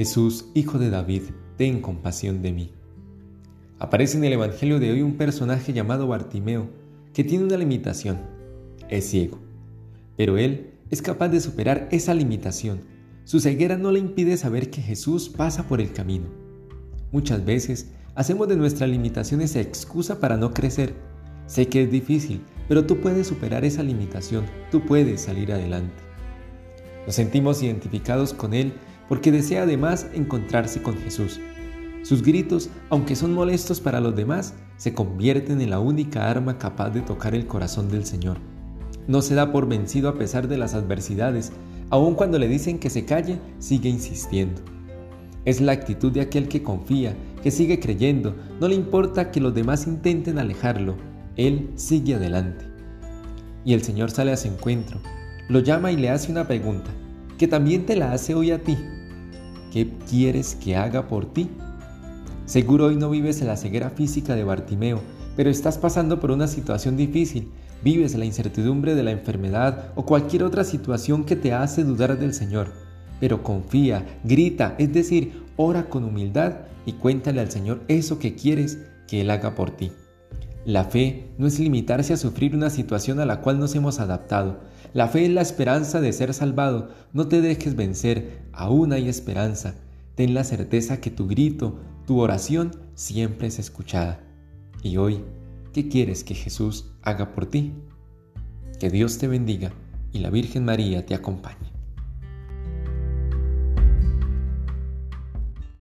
Jesús, Hijo de David, ten compasión de mí. Aparece en el Evangelio de hoy un personaje llamado Bartimeo, que tiene una limitación. Es ciego. Pero él es capaz de superar esa limitación. Su ceguera no le impide saber que Jesús pasa por el camino. Muchas veces hacemos de nuestras limitaciones excusa para no crecer. Sé que es difícil, pero tú puedes superar esa limitación, tú puedes salir adelante. Nos sentimos identificados con Él porque desea además encontrarse con Jesús. Sus gritos, aunque son molestos para los demás, se convierten en la única arma capaz de tocar el corazón del Señor. No se da por vencido a pesar de las adversidades, aun cuando le dicen que se calle, sigue insistiendo. Es la actitud de aquel que confía, que sigue creyendo, no le importa que los demás intenten alejarlo, él sigue adelante. Y el Señor sale a su encuentro, lo llama y le hace una pregunta, que también te la hace hoy a ti. ¿Qué quieres que haga por ti? Seguro hoy no vives en la ceguera física de Bartimeo, pero estás pasando por una situación difícil, vives la incertidumbre de la enfermedad o cualquier otra situación que te hace dudar del Señor. Pero confía, grita, es decir, ora con humildad y cuéntale al Señor eso que quieres que Él haga por ti. La fe no es limitarse a sufrir una situación a la cual nos hemos adaptado, la fe es la esperanza de ser salvado. No te dejes vencer, aún hay esperanza. Ten la certeza que tu grito, tu oración siempre es escuchada. Y hoy, ¿qué quieres que Jesús haga por ti? Que Dios te bendiga y la Virgen María te acompañe.